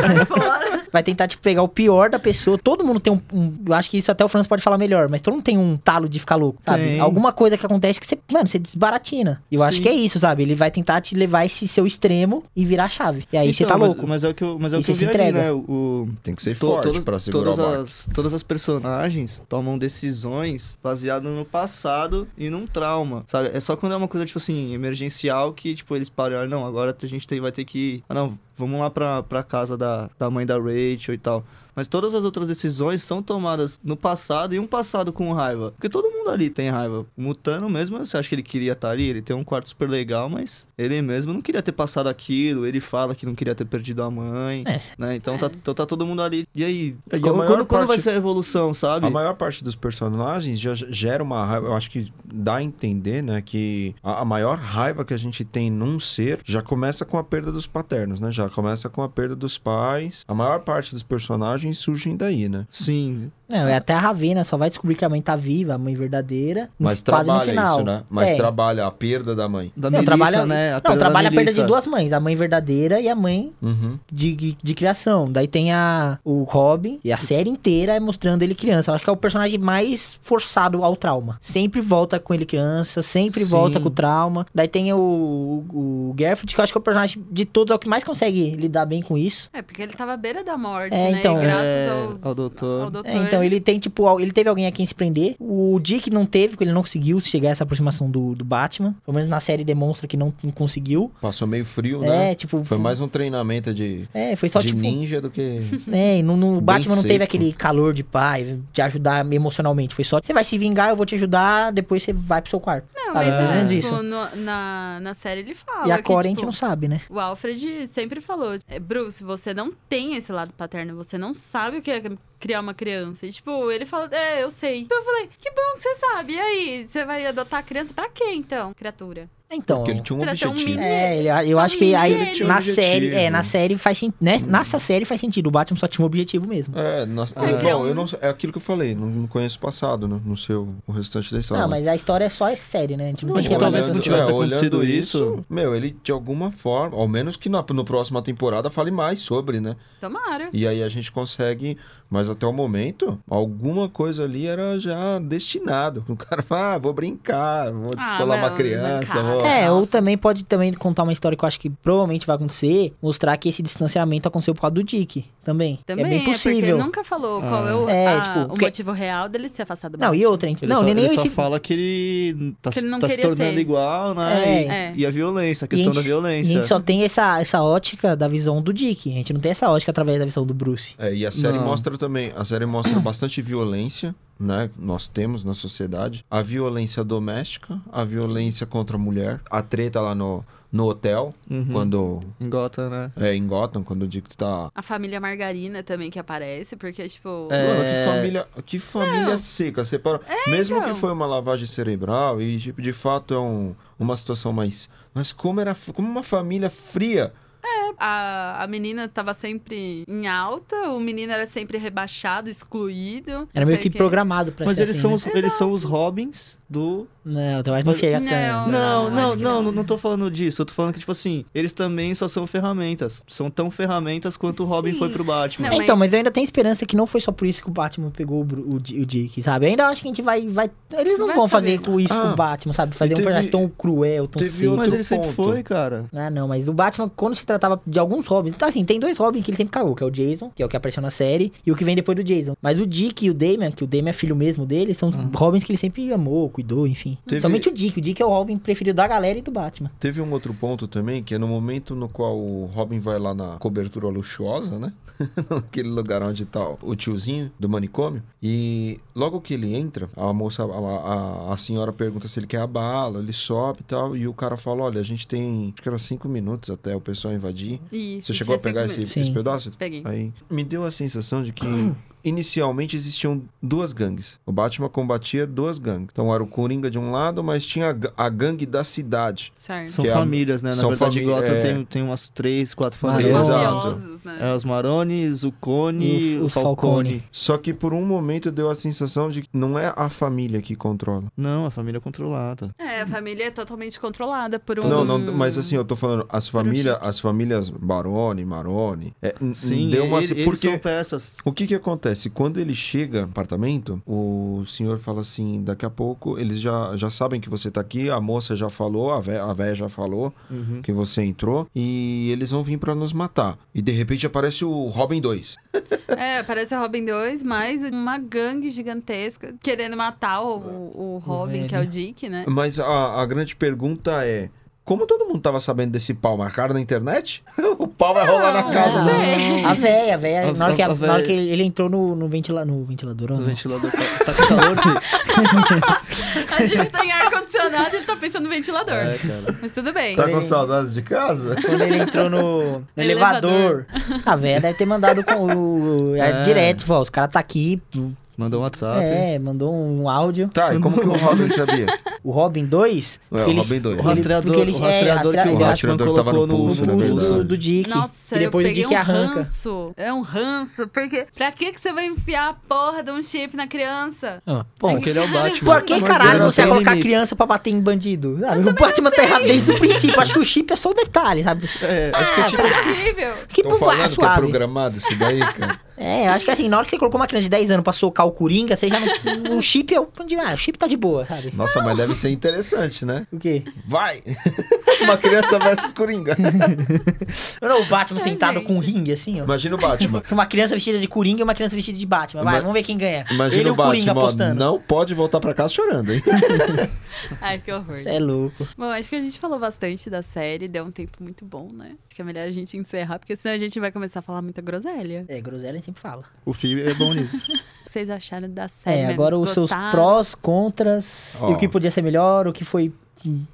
Sai fora. Vai tentar, tipo, pegar o pior da pessoa. Todo mundo tem um, um- Eu acho que isso até o Franz pode falar melhor, mas todo mundo tem um talo de ficar louco, sabe? Tem. Alguma coisa que acontece que você, mano, você desbaratina. E eu acho Sim. que é isso, sabe? Ele vai tentar te levar esse seu extremo e virar a chave. E aí você tá Então, mas- louco. Mas, é o que eu, mas é o que eu você vi se ali, entrega. né? O, Tem que ser to- forte todas, pra segurar todas as, todas as personagens tomam decisões baseadas no passado e num trauma, sabe? É só quando é uma coisa, tipo assim, emergencial que, tipo, eles param, não, agora a gente tem, vai ter que... Ah, não, vamos lá pra, pra casa da, da mãe da Rachel e tal. Mas todas as outras decisões são tomadas no passado e um passado com raiva. Porque todo mundo ali tem raiva. O Mutano mesmo, você acha que ele queria estar ali? Ele tem um quarto super legal, mas ele mesmo não queria ter passado aquilo. Ele fala que não queria ter perdido a mãe. É. Né? Então, tá, então tá todo mundo ali. E aí? É, e a quando, maior quando, quando vai parte- ser a evolução, sabe? A maior parte dos personagens já gera uma raiva. Eu acho que dá a entender, né, que a, a maior raiva que a gente tem num ser já começa com a perda dos paternos, né? Já começa com a perda dos pais. A maior parte dos personagens surgem daí, né? Sim. Não, é até a Ravena só vai descobrir que a mãe tá viva, a mãe verdadeira, Mas trabalha final. isso, né? Mas É. trabalha a perda da mãe. Da Não, Melissa, trabalha, né? A não, trabalha a perda de duas mães, a mãe verdadeira e a mãe Uhum. de, de, de criação. Daí tem a, o Robin, e a série inteira é mostrando ele criança. Eu acho que é o personagem mais forçado ao trauma. Sempre volta com ele criança, sempre Sim. volta com o trauma. Daí tem o, o, o Garfield, que eu acho que é o personagem de todos é o que mais consegue lidar bem com isso. É, porque ele tava à beira da morte, É, né? então, e graças É, ao, ao doutor. ao doutor. É, então ele tem, tipo, ele teve alguém a quem se prender. O Dick não teve, porque ele não conseguiu chegar a essa aproximação do, do Batman. Pelo menos na série demonstra que não, não conseguiu. Passou meio frio, né? É, tipo. Foi mais um treinamento de, É, foi só de tipo. ninja do que. É, e no, no Batman não teve seco. aquele calor de pai, de ajudar emocionalmente. Foi só, você vai se vingar, eu vou te ajudar, depois você vai pro seu quarto. Não, Ah, mas ou é, tipo, isso. no- na, na série ele fala e a Corey a gente tipo, não sabe, né? O Alfred sempre falou, é, Bruce, você não tem esse lado paterno, você não sabe o que é criar uma criança. E, tipo, ele fala, é, eu sei. Eu falei, que bom que você sabe. E aí, você vai adotar a criança pra quê, então, criatura? Então. Porque ele tinha um Pra ter um objetivo. mini- É, ele- eu acho que Ele aí tinha um na objetivo. série, é, na série faz sentido, né? Nessa série faz sentido, o Batman só tinha um objetivo mesmo. É, nós- É, é, bom, um- eu não, é aquilo que eu falei, não, não conheço o passado, né? não sei o, o restante da história. Não, mas a história é só essa série, né? A gente não, Não, tipo, talvez se não tivesse acontecido olhando isso- Meu, ele de alguma forma, ao menos que na, no próxima temporada fale mais sobre, né? Tomara. E aí a gente consegue, mas até o momento, alguma coisa ali era já destinado. O cara fala, ah, vou brincar, vou Ah, descolar uma não, criança, vou... É, Nossa. ou também pode também contar uma história que eu acho que provavelmente vai acontecer, mostrar que esse distanciamento aconteceu por causa do Dick também. Também é bem porque possível. ele nunca falou qual Ah. é o, É, a- tipo, o porque- motivo real dele se afastar do Não, e outra, a gente, Ele não, só, nem ele nem só esse fala que ele tá, Que ele não tá se tornando ser. igual, né? É. E, É. e a violência, a questão a da gente- violência. A gente só tem essa, essa ótica da visão do Dick. A gente não tem essa ótica através da visão do Bruce. É, e a série Não. mostra também, a série mostra bastante violência, né? Nós temos na sociedade a violência doméstica, a violência contra a mulher, a treta lá no, no hotel, Uhum. quando Em Gotham, né? é em Gotham, quando o Dick tá A família Margarina também que aparece, porque, tipo. É. Mano, que família, que família seca. Separa... Mesmo então. que foi uma lavagem cerebral e, tipo, de fato é um, uma situação mais. Mas como era como uma família fria. A, a menina tava sempre em alta, o menino era sempre rebaixado, excluído. Era não meio que quê. programado pra Mas ser eles, assim, são né? os, eles são os Robins do. Não, eu acho que não chega Não. Não, não, não, não, não. não, não tô falando disso. Eu tô falando que, tipo assim, eles também só são ferramentas. São tão ferramentas quanto o Robin foi pro Batman. Não, É, então, mas- eu ainda tenho esperança que não foi só por isso que o Batman pegou o, Dick, sabe? Eu ainda acho que a gente vai. vai eles não vão fazer com isso com Ah, o Batman, sabe? Fazer um personagem tão cruel, tão teve seco. Mas ele sempre foi, cara. Ah, não, mas o Batman, quando se tratava de alguns Robins, tá assim, tem dois Robins que ele sempre cagou, que é o Jason, que é o que apareceu na série, e o que vem depois do Jason. Mas o Dick e o Damian, que o Damian é filho mesmo dele, são Robins que ele sempre amou, cuidou, enfim. Teve- Somente o Dick, o Dick é o Robin preferido da galera e do Batman. Teve um outro ponto também, que é no momento no qual o Robin vai lá na cobertura luxuosa, né? Naquele lugar onde tá o tiozinho do manicômio. E logo que ele entra, a moça, a, a, a senhora pergunta se ele quer a bala, ele sobe e tal. E o cara fala: Olha, a gente tem, acho que era cinco minutos até o pessoal invadir. Isso, Você chegou a pegar esse, esse pedaço? Peguei. Aí me deu a sensação de que inicialmente existiam duas gangues. O Batman combatia duas gangues. Então era o Coringa de um lado, mas tinha a ga- a gangue da cidade. Certo. São Que é famílias, né? Na são verdade, fami- Gotham é. tem, tem umas três, quatro Os famílias. Exato. mafiosos, né? É, os Marones, o Cone, E o, os Falcone. Falcone. Só que por um momento deu a sensação de que não é a família que controla. Não, a família é controlada. É, a família é totalmente controlada por um. Não, não, mas assim, eu tô falando, as um famílias, chip. as famílias Barone, Marone, é, Sim, deu uma ele- eles porque são peças. o que que acontece? Quando ele chega no apartamento, o senhor fala assim, daqui a pouco eles já, já sabem que você tá aqui, a moça já falou, a véia, a véia já falou Uhum. que você entrou e eles vão vir pra nos matar. E de repente aparece o Robin 2. É, parece o Robin 2, mais uma gangue gigantesca querendo matar o, o, o Robin, velho. que é o Dick, né? Mas a, a grande pergunta é: como todo mundo tava sabendo desse pau? Marcaram na internet? o pau vai rolar na casa. não. A véia, a véia, A- na hora que, a- a na hora que ele, ele entrou no, no, ventila, no ventilador, ou O não? ventilador tá, tá com calor, filho. A gente tem ar-condicionado e ele tá pensando no ventilador. É, cara. Mas tudo bem. Tá com saudades de casa? Quando ele entrou no, no elevador. Elevador. A véia deve ter mandado com o, é. É. direto, ó, os caras tá aqui. Mandou um WhatsApp. É, mandou um áudio. Tá, e como que o Robin sabia? O Robin 2. É, o Robin 2. O rastreador, porque eles- o rastreador é, que o ele- Batman colocou no, pulso, no né, pulso. do, Dick. Nossa, e depois eu o peguei Dick um arranca. ranço. É um ranço. Porque pra que, que você vai enfiar a porra de um chip na criança? Ah, bom, Porque ele é o Batman. por que caralho ele você vai colocar limites. criança pra bater em bandido? Sabe? O Batman tá errado desde o princípio. Acho que o chip é só o detalhe, sabe? É, acho que o chip... É incrível. Que falando que é programado isso daí, cara. É, eu acho que assim, na hora que você colocou uma criança de 10 anos pra socar o Coringa, você já não. o chip é o. Ah, o chip tá de boa, sabe? Nossa, mas deve ser interessante, né? O quê? Vai! Uma criança versus Coringa. Não, o Batman Ai, sentado gente. com um ringue assim, ó. Imagina o Batman. Uma criança vestida de Coringa e uma criança vestida de Batman. Vai, Ima- vamos ver quem ganha. Imagina Ele o o Coringa Batman, ó, apostando. não pode voltar pra casa chorando, hein? Ai, que horror. Cê é louco. Bom, acho que a gente falou bastante da série, deu um tempo muito bom, né? Acho que é melhor a gente encerrar, porque senão a gente vai começar a falar muita groselha. É, groselha a gente sempre fala. O filme é bom nisso. O que vocês acharam da série? É, mesmo? agora os seus prós, contras, e o que podia ser melhor, o que foi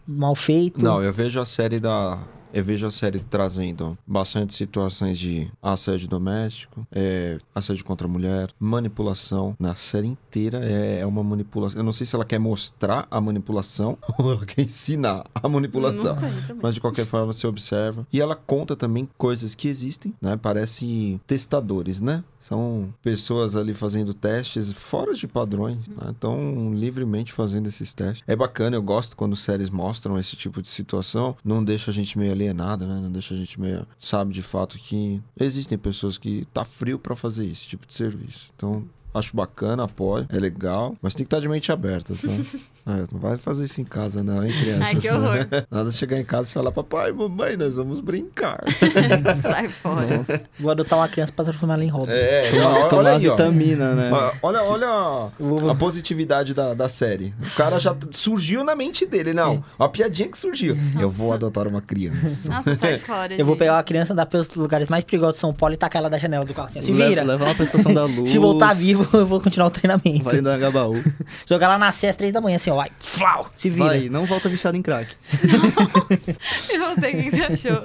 mal feito. Não, eu vejo a série da. Eu vejo a série trazendo bastante situações de assédio doméstico, é, assédio contra a mulher, manipulação. Na série inteira é, é uma manipulação. Eu não sei se ela quer mostrar a manipulação ou ela quer ensinar a manipulação. Não sei também. Mas de qualquer forma você observa. E ela conta também coisas que existem, né? Parece testadores, né? São pessoas ali fazendo testes fora de padrões, né? Estão livremente fazendo esses testes. É bacana, eu gosto quando séries mostram esse tipo de situação. Não deixa a gente meio alienado, né? Não deixa a gente meio... Sabe de fato que existem pessoas que tá frio pra fazer esse tipo de serviço. Então... Acho bacana, apoio, é legal, mas tem que estar de mente aberta, tá? É, não vai fazer isso em casa, não, hein, criança? Ai, que horror. Nada de chegar em casa e falar, papai, mamãe, nós vamos brincar. Sai fora. Vou adotar uma criança pra transformar ela em Robin. É, Tomar, não, tomar olha aí, ó. vitamina, né? Ó, Olha, olha Vou- a positividade da, da série. O cara já surgiu na mente dele, não. A piadinha que surgiu. Eu vou adotar uma criança. Nossa, sai fora, Eu vou gente. pegar uma criança, andar pelos lugares mais perigosos de São Paulo e tacar ela da janela do carro assim. ó, Se vira. Leva ela pra estação da luz. Se voltar vivo. Eu vou continuar o treinamento. Vai no Agabaú. Jogar lá na Sé às três da manhã, assim, ó, vai, flau, se vira. Vai, não volta viciado em crack. Eu não sei o que você achou.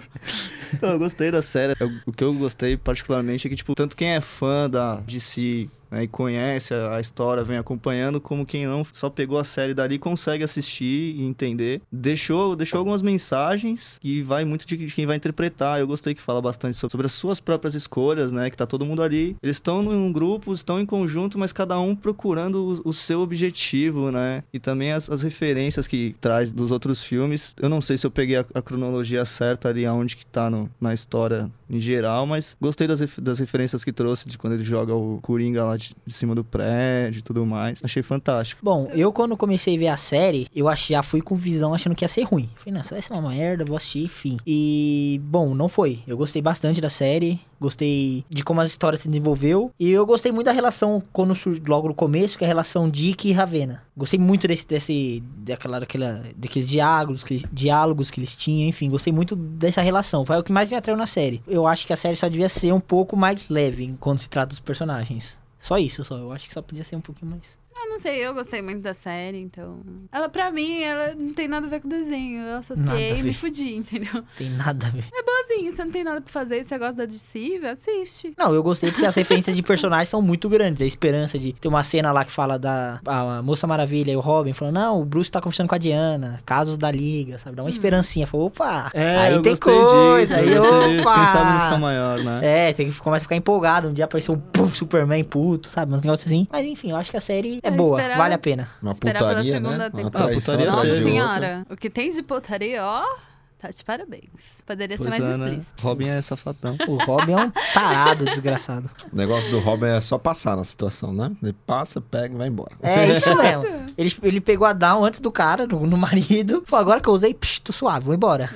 Então, eu gostei da série. Eu- o que eu gostei particularmente é que, tipo, tanto quem é fã da DC né, e conhece a, história, vem acompanhando, como quem não só pegou a série dali consegue assistir e entender. Deixou, deixou algumas mensagens e vai muito de, de quem vai interpretar. Eu gostei que fala bastante sobre, sobre as suas próprias escolhas, né? Que tá todo mundo ali. Eles estão num grupo, estão em conjunto, mas cada um procurando o, o seu objetivo, né? E também as, as referências que traz dos outros filmes. Eu não sei se eu peguei a, a cronologia certa ali, aonde que tá no- na história em geral, mas gostei das, das referências que trouxe de quando ele joga o Coringa lá de, cima do prédio e tudo mais. Achei fantástico. Bom, eu quando comecei a ver a série, eu já fui com visão achando que ia ser ruim. Falei, não, isso vai ser uma merda, vou assistir, enfim. E, bom, não foi. Eu gostei bastante da série, gostei de como a história se desenvolveu. E eu gostei muito da relação, quando logo no começo, que é a relação Dick e Ravena. Gostei muito desse, desse daquela, daquela, daqueles diálogos que, diálogos que eles tinham, enfim, gostei muito dessa relação. Foi o que mais me atraiu na série. Eu acho que a série só devia ser um pouco mais leve quando se trata dos personagens. Só isso, só. Eu acho que só podia ser um pouquinho mais. Eu não sei, eu gostei muito da série, então. Ela, pra mim, ela não tem nada a ver com o desenho. Eu associei e me fudi, entendeu? Tem nada a ver. É boazinho, você não tem nada pra fazer, você gosta da DC, assiste. Não, eu gostei porque as referências de personagens são muito grandes. A esperança de ter uma cena lá que fala da a Moça Maravilha e o Robin falando, não, o Bruce tá conversando com a Diana, casos da liga, sabe? Dá uma esperancinha. Falou, opa, aí É, eu tem coisa, disso, aí eu gostei disso. opa. Quem sabe não fica maior, né? É, você começa a ficar empolgado. Um dia apareceu um puf, Superman puto, sabe? Uns negócios assim. Mas enfim, eu acho que a série é É, boa, esperar- vale a pena. Uma Esperar pela putaria, segunda né? Temporada. Ah, putaria atrás Nossa senhora, o que tem de putaria, ó, tá de parabéns. Poderia Pois ser mais é, né? explícito. Robin é safadão. O Robin é um tarado desgraçado. O negócio do Robin é só passar na situação, né? Ele passa, pega e vai embora. É isso mesmo. Ele, ele pegou a down antes do cara, no, no marido. Falou, agora que eu usei, psh, tô suave, vou embora.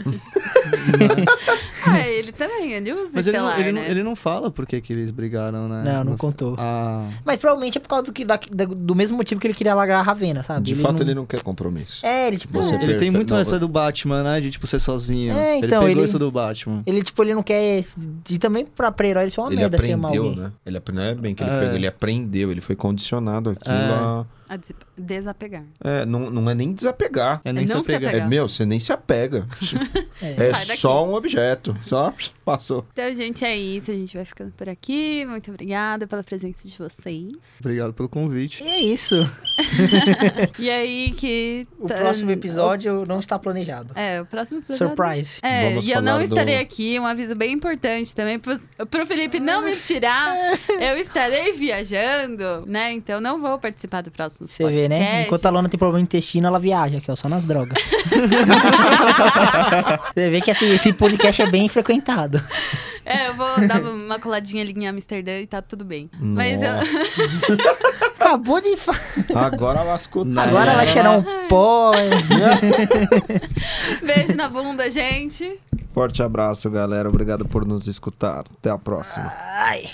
Ah, ele também, ele usa Mas ele não, estelar, ele, não, né? ele não fala por que, eles brigaram, né? Não, não No- contou. Ah, Mas provavelmente é por causa do, que, da- do mesmo motivo que ele queria largar a Ravena, sabe? De fato, ele não quer compromisso. É, ele tipo... Você ele tem muito Não, essa do Batman, né? De, tipo, ser sozinho. É, ele então, pegou ele- isso do Batman. Ele, tipo, ele não quer... E também pra, pra herói ele é uma Ele merda ser amar aprendeu, alguém. né? Ele apre- não é bem que ele É. pegou, ele aprendeu, ele foi condicionado aquilo É. a... A des- desapegar. É, não, não é nem desapegar. É nem É se não se apegar. apegar. É, meu, você nem se apega. É. É só um objeto. Só passou. Então, gente, é isso. A gente vai ficando por aqui. Muito obrigada pela presença de vocês. Obrigado pelo convite. E é isso. E aí que... O tá- próximo episódio não está planejado. É, o próximo episódio... Surprise. É, Vamos e eu não do- estarei aqui, um aviso bem importante também, pro, pro Felipe não me tirar, eu estarei viajando, né, então não vou participar do próximo Você vê, né? Enquanto a Lona tem problema no intestino, ela viaja, aqui, ó, só nas drogas. Você vê que esse, esse podcast é bem frequentado. É, eu vou dar uma coladinha ali em Amsterdã e tá tudo bem. Mas eu... Acabou de. fa- Agora lascou tudo. Agora vai cheirar um pó. Beijo na bunda, gente. Forte abraço, galera. Obrigado por nos escutar. Até a próxima. Ai.